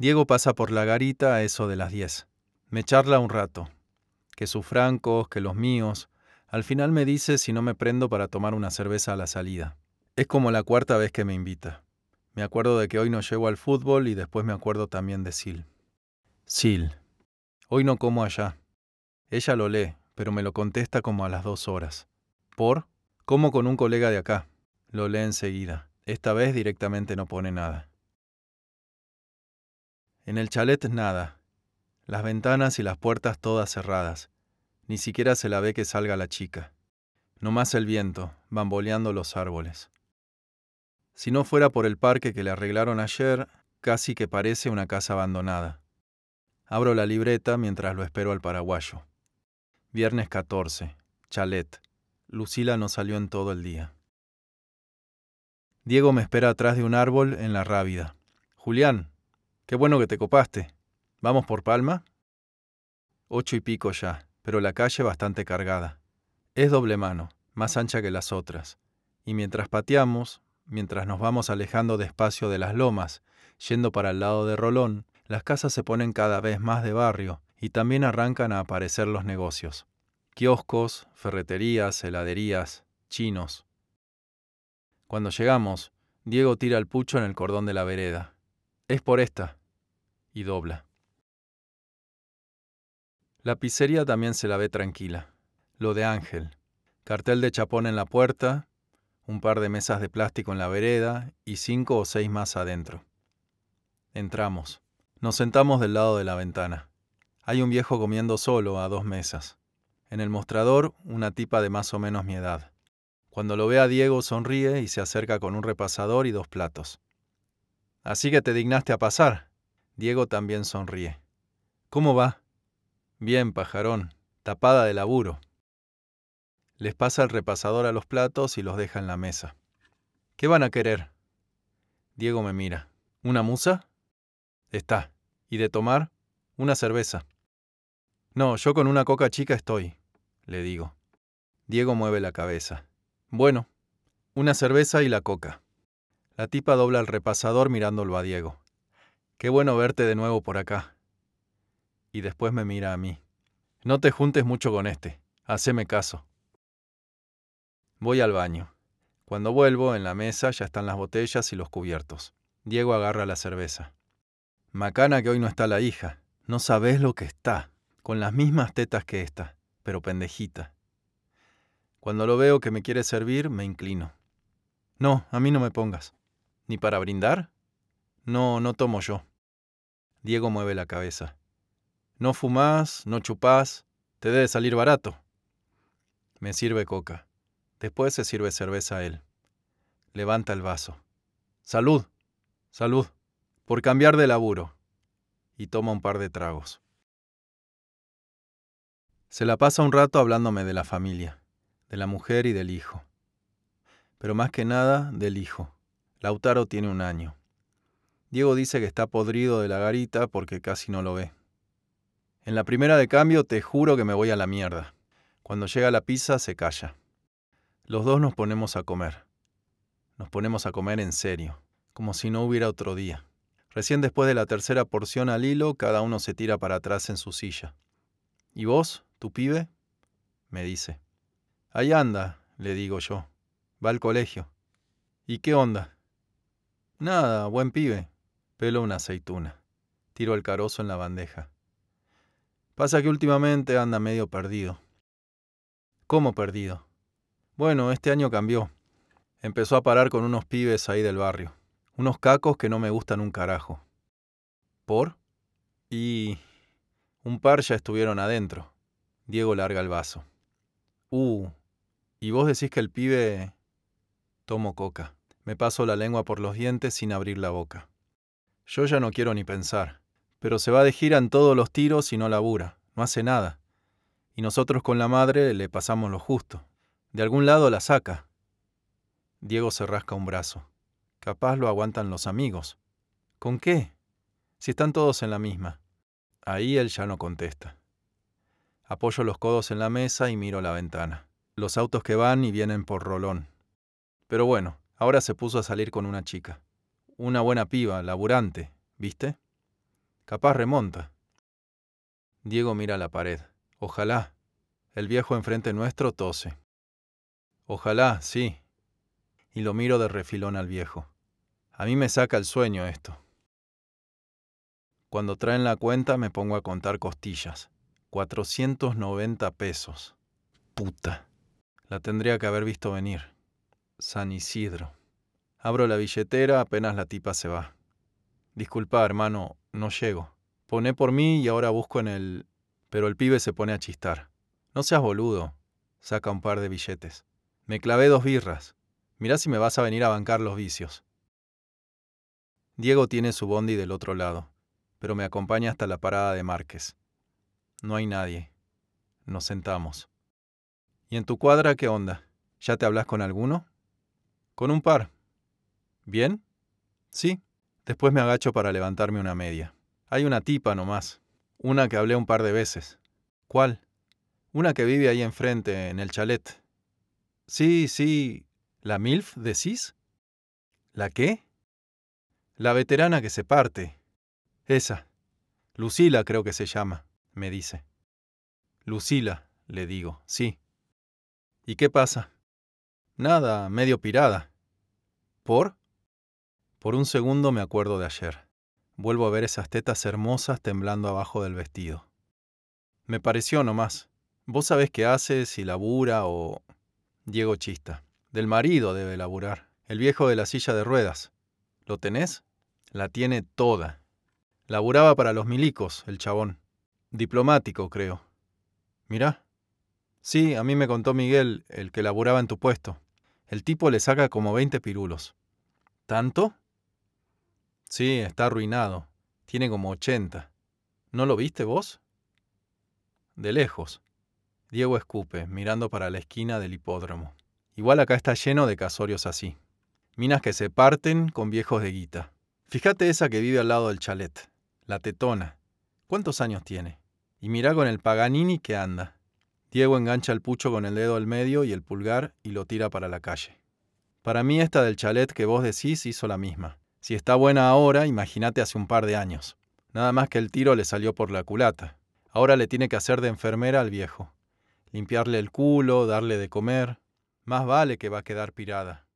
Diego pasa por la garita a eso de las 10. Me charla un rato. Que sus francos, que los míos. Al final me dice si no me prendo para tomar una cerveza a la salida. Es como la cuarta vez que me invita. Me acuerdo de que hoy no llego al fútbol y después me acuerdo también de Sil. Sil. Hoy no como allá. Ella lo lee, pero me lo contesta como a las dos horas. ¿Por? Como con un colega de acá. Lo lee enseguida. Esta vez directamente no pone nada. En el chalet nada. Las ventanas y las puertas todas cerradas. Ni siquiera se la ve que salga la chica. No más el viento, bamboleando los árboles. Si no fuera por el parque que le arreglaron ayer, casi que parece una casa abandonada. Abro la libreta mientras lo espero al paraguayo. Viernes 14. Chalet. Lucila no salió en todo el día. Diego me espera atrás de un árbol en la rábida. Julián, qué bueno que te copaste. ¿Vamos por Palma? Ocho y pico ya, pero la calle bastante cargada. Es doble mano, más ancha que las otras. Y mientras pateamos, mientras nos vamos alejando despacio de las lomas, yendo para el lado de Rolón, las casas se ponen cada vez más de barrio y también arrancan a aparecer los negocios. Kioscos, ferreterías, heladerías, chinos. Cuando llegamos, Diego tira el pucho en el cordón de la vereda. Es por esta. Y dobla. La pizzería también se la ve tranquila. Lo de Ángel. Cartel de chapón en la puerta, un par de mesas de plástico en la vereda y cinco o seis más adentro. Entramos. Nos sentamos del lado de la ventana. Hay un viejo comiendo solo a dos mesas. En el mostrador, una tipa de más o menos mi edad. Cuando lo ve a Diego sonríe y se acerca con un repasador y dos platos. Así que te dignaste a pasar. Diego también sonríe. ¿Cómo va? Bien, pajarón, tapada de laburo. Les pasa el repasador a los platos y los deja en la mesa. ¿Qué van a querer? Diego me mira. ¿Una musa? Está. ¿Y de tomar? Una cerveza. No, yo con una coca chica estoy, le digo. Diego mueve la cabeza. Bueno, una cerveza y la coca. La tipa dobla el repasador mirándolo a Diego. Qué bueno verte de nuevo por acá. Y después me mira a mí. No te juntes mucho con este. Haceme caso. Voy al baño. Cuando vuelvo, en la mesa ya están las botellas y los cubiertos. Diego agarra la cerveza. Macana que hoy no está la hija. No sabés lo que está. Con las mismas tetas que esta, pero pendejita. Cuando lo veo que me quiere servir, me inclino. No, a mí no me pongas. ¿Ni para brindar? No, no tomo yo. Diego mueve la cabeza. No fumás, no chupás, te debe salir barato. Me sirve coca. Después se sirve cerveza a él. Levanta el vaso. Salud, salud, por cambiar de laburo. Y toma un par de tragos. Se la pasa un rato hablándome de la familia de la mujer y del hijo. Pero más que nada del hijo. Lautaro tiene un año. Diego dice que está podrido de la garita porque casi no lo ve. En la primera de cambio te juro que me voy a la mierda. Cuando llega la pizza se calla. Los dos nos ponemos a comer. Nos ponemos a comer en serio, como si no hubiera otro día. Recién después de la tercera porción al hilo, cada uno se tira para atrás en su silla. ¿Y vos, tu pibe? me dice. Ahí anda, le digo yo. Va al colegio. ¿Y qué onda? Nada, buen pibe. Pelo una aceituna. Tiro el carozo en la bandeja. Pasa que últimamente anda medio perdido. ¿Cómo perdido? Bueno, este año cambió. Empezó a parar con unos pibes ahí del barrio. Unos cacos que no me gustan un carajo. ¿Por? Y... un par ya estuvieron adentro. Diego larga el vaso. Uh, y vos decís que el pibe... Tomo coca. Me paso la lengua por los dientes sin abrir la boca. Yo ya no quiero ni pensar. Pero se va de gira en todos los tiros y no labura. No hace nada. Y nosotros con la madre le pasamos lo justo. De algún lado la saca. Diego se rasca un brazo. Capaz lo aguantan los amigos. ¿Con qué? Si están todos en la misma. Ahí él ya no contesta. Apoyo los codos en la mesa y miro la ventana los autos que van y vienen por Rolón. Pero bueno, ahora se puso a salir con una chica. Una buena piba, laburante, ¿viste? Capaz remonta. Diego mira la pared. Ojalá. El viejo enfrente nuestro tose. Ojalá, sí. Y lo miro de refilón al viejo. A mí me saca el sueño esto. Cuando traen la cuenta me pongo a contar costillas. 490 pesos. Puta. La tendría que haber visto venir. San Isidro. Abro la billetera apenas la tipa se va. Disculpa, hermano, no llego. Poné por mí y ahora busco en el... Pero el pibe se pone a chistar. No seas boludo. Saca un par de billetes. Me clavé dos birras. Mirá si me vas a venir a bancar los vicios. Diego tiene su bondi del otro lado, pero me acompaña hasta la parada de Márquez. No hay nadie. Nos sentamos. ¿Y en tu cuadra qué onda? ¿Ya te hablas con alguno? Con un par. ¿Bien? Sí. Después me agacho para levantarme una media. Hay una tipa nomás. Una que hablé un par de veces. ¿Cuál? Una que vive ahí enfrente, en el chalet. Sí, sí. ¿La MILF decís? ¿La qué? La veterana que se parte. Esa. Lucila creo que se llama, me dice. Lucila, le digo, sí. ¿Y qué pasa? Nada, medio pirada. ¿Por? Por un segundo me acuerdo de ayer. Vuelvo a ver esas tetas hermosas temblando abajo del vestido. Me pareció nomás. Vos sabés qué hace, si labura o... Diego chista. Del marido debe laburar. El viejo de la silla de ruedas. ¿Lo tenés? La tiene toda. Laburaba para los milicos, el chabón. Diplomático, creo. Mirá. Sí, a mí me contó Miguel, el que laburaba en tu puesto. El tipo le saca como 20 pirulos. ¿Tanto? Sí, está arruinado. Tiene como 80. ¿No lo viste vos? De lejos. Diego escupe, mirando para la esquina del hipódromo. Igual acá está lleno de casorios así. Minas que se parten con viejos de guita. Fíjate esa que vive al lado del chalet. La tetona. ¿Cuántos años tiene? Y mira con el Paganini que anda. Diego engancha el pucho con el dedo al medio y el pulgar y lo tira para la calle. Para mí esta del chalet que vos decís hizo la misma. Si está buena ahora, imagínate hace un par de años. Nada más que el tiro le salió por la culata. Ahora le tiene que hacer de enfermera al viejo. Limpiarle el culo, darle de comer. Más vale que va a quedar pirada.